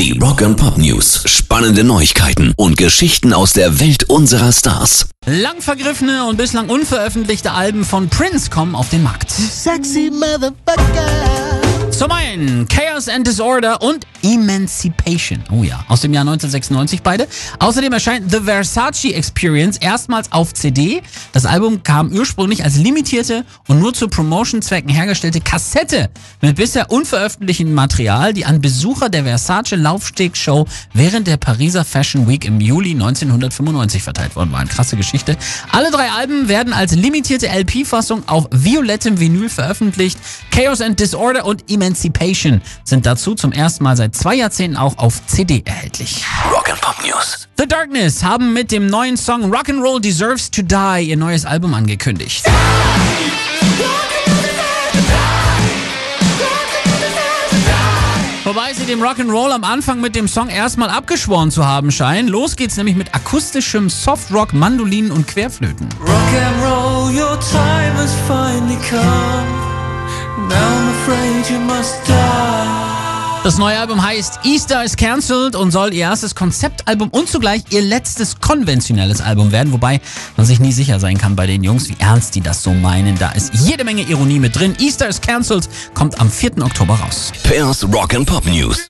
Die Rock and Pop News. Spannende Neuigkeiten und Geschichten aus der Welt unserer Stars. Lang vergriffene und bislang unveröffentlichte Alben von Prince kommen auf den Markt. Sexy motherfucker. Zum einen Chaos and Disorder und Emancipation. Oh ja, aus dem Jahr 1996 beide. Außerdem erscheint The Versace Experience erstmals auf CD. Das Album kam ursprünglich als limitierte und nur zu Promotion-Zwecken hergestellte Kassette mit bisher unveröffentlichtem Material, die an Besucher der Versace Laufstegshow während der Pariser Fashion Week im Juli 1995 verteilt worden war. Eine krasse Geschichte. Alle drei Alben werden als limitierte LP-Fassung auf violettem Vinyl veröffentlicht. Chaos and Disorder und Emancipation sind dazu zum ersten Mal seit zwei Jahrzehnten auch auf CD erhältlich. Rock and Pop News. The Darkness haben mit dem neuen Song Rock'n'Roll Deserves to Die ihr neues Album angekündigt. Wobei sie dem Rock'n'Roll am Anfang mit dem Song erstmal abgeschworen zu haben scheinen. Los geht's nämlich mit akustischem Softrock, Mandolinen und Querflöten. Rock and roll, your time has finally come. Now I'm afraid you must die. Das neue Album heißt Easter is Cancelled und soll ihr erstes Konzeptalbum und zugleich ihr letztes konventionelles Album werden, wobei man sich nie sicher sein kann bei den Jungs, wie ernst die das so meinen. Da ist jede Menge Ironie mit drin. Easter is Cancelled kommt am 4. Oktober raus. Pairs Rock and Pop News.